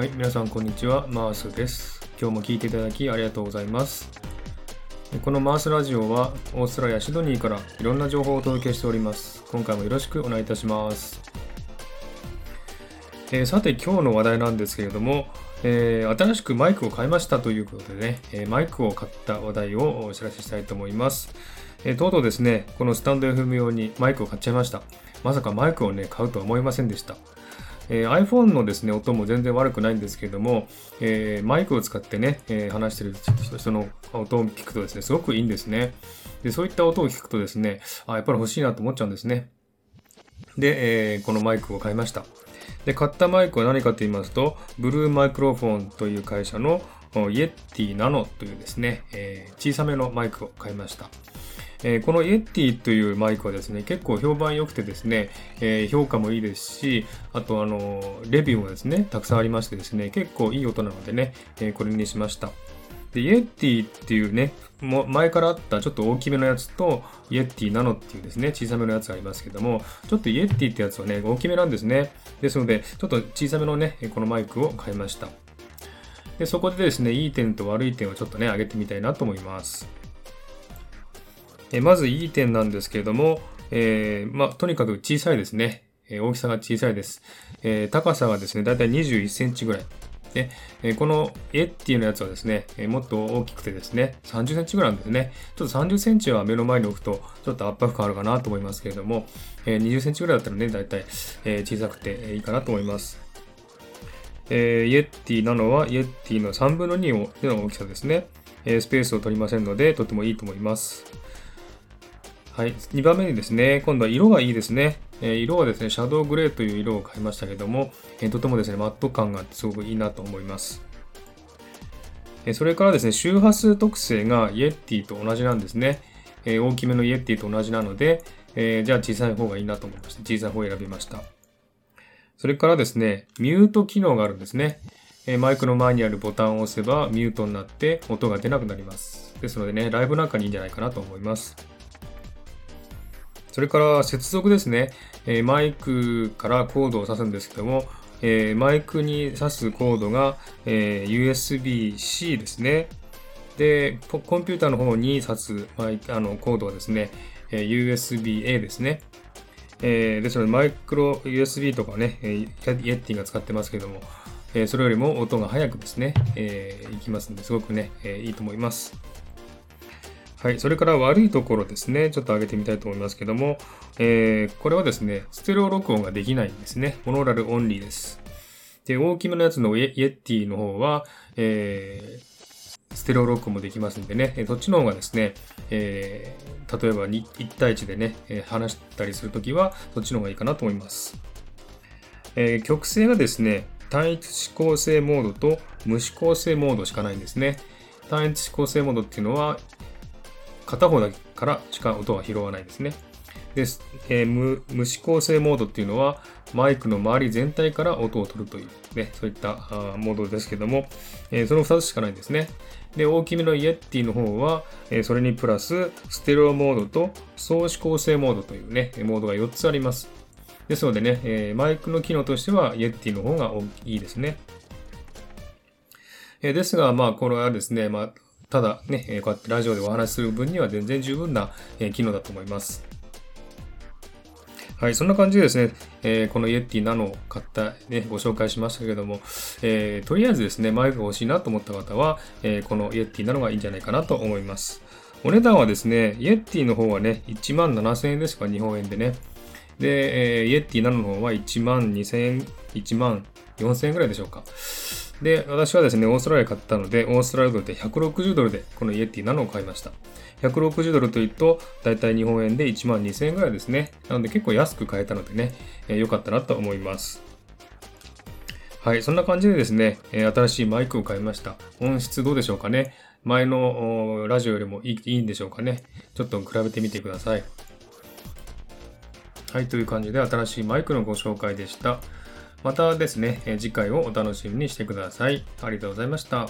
はい、皆さんこんにちは、マースです。今日も聞いていただきありがとうございます。このマースラジオはオーストラリア・シドニーからいろんな情報をお届けしております。今回もよろしくお願いいたします。えーさて今日の話題なんですけれども、えー新しくマイクを買いましたということでね、えーマイクを買った話題をお知らせしたいと思います。えーとうとうですね、このスタンド FM 用にマイクを買っちゃいました。まさかマイクをね、買うとは思いませんでした。えー iPhone のですね、音も全然悪くないんですけれども、えーマイクを使ってね、えー話してる人の音を聞くとですね、すごくいいんですね。で、そういった音を聞くとですね、あ、やっぱり欲しいなと思っちゃうんですね。で、えーこのマイクを買いました。で、買ったマイクは何かと言いますと、ブルーマイクロフォンという会社のイエッティナノというですね、えー小さめのマイクを買いました。えーこのイエッティというマイクはですね、結構評判良くてですね、えー評価もいいですし、あとあの、レビューもですね、たくさんありましてですね、結構いい音なのでね、えーこれにしました。で、イエティっていうね、も前からあったちょっと大きめのやつと、イエティナノっていうですね、小さめのやつがありますけども、ちょっとイエティってやつはね、大きめなんですね。ですので、ちょっと小さめのね、このマイクを買いました。で、そこでですね、いい点と悪い点をちょっとね、上げてみたいなと思います。えまずいい点なんですけれども、えーまあ、とにかく小さいですね。え大きさが小さいです。えー高さがですね、だいたい21センチぐらい。で、えーこのエッティのやつはですね、えもっと大きくてですね、30センチぐらいなんですね。ちょっと30センチは目の前に置くと、ちょっと圧迫感あるかなと思いますけれども、え20センチぐらいだったらね、だいたい、え小さくていいかなと思います。えーイエッティなのは、イエッティの3分の2の大きさですね。えスペースを取りませんので、とてもいいと思います。はい。2番目にですね、今度は色がいいですね。えー色はですね、シャドウグレーという色を買いましたけども、えーとてもですね、マット感がすごくいいなと思います。えーそれからですね、周波数特性がイエティと同じなんですね。え大きめのイエティと同じなので、えーじゃあ小さい方がいいなと思いまして、小さい方を選びました。それからですね、ミュート機能があるんですね。えマイクの前にあるボタンを押せばミュートになって音が出なくなります。ですのでね、ライブなんかにいいんじゃないかなと思います。それから接続ですね。えーマイクからコードを挿すんですけども、えーマイクに挿すコードが、えー USB-C ですね。で、コンピューターの方に挿すマイあのコードはですね、えー USB-A ですね。えーですので、マイクロ USB とかね、えーイエッティが使ってますけども、えーそれよりも音が速くですね、えーいきますので、すごくね、えーいいと思います。はい。それから悪いところですね。ちょっと上げてみたいと思いますけども、えーこれはですね、ステレオ録音ができないんですね。モノラルオンリーです。で、大きめのやつのイエイエッティの方は、えーステレオ録音もできますんでね、そっちの方がですね、えー例えば1対1でね、え話したりするときは、そっちの方がいいかなと思います。えー曲線がですね、単一指向性モードと無指向性モードしかないんですね。単一指向性モードっていうのは、片方だけからしか音が拾わないですね。です、えー無無指向性モードっていうのは、マイクの周り全体から音を取るという、ね、そういったあモードですけども、えーその2つしかないんですね。で、大きめのイエティの方は、えーそれにプラス、ステレオモードと総指向性モードというね、モードが4つあります。ですのでね、えマイクの機能としては、イエティの方が大きいですね。えですが、まあ、これはですね、まあ、ただね、こうやってラジオでお話しする分には全然十分な、機能だと思います。はい、そんな感じでですね、えーこのイエティナノを買った、ね、ご紹介しましたけれども、えーとりあえずですね、マイクが欲しいなと思った方は、えーこのイエティナノがいいんじゃないかなと思います。お値段はですね、イエティの方はね、1万7000円ですか、日本円でね。で、えイエティナノの方は1万2000円、1万4000円ぐらいでしょうか。で、私はですね、オーストラリア買ったので、オーストラリアで160ドルでこのイエティナノを買いました。160ドルというと、だいたい日本円で1万2000円ぐらいですね。なので結構安く買えたのでね、えーかったなと思います。はい、そんな感じでですね、えー新しいマイクを買いました。音質どうでしょうかね前のラジオよりもいいんでしょうかねちょっと比べてみてください。はい、という感じで新しいマイクのご紹介でした。またですね、次回をお楽しみにしてください。ありがとうございました。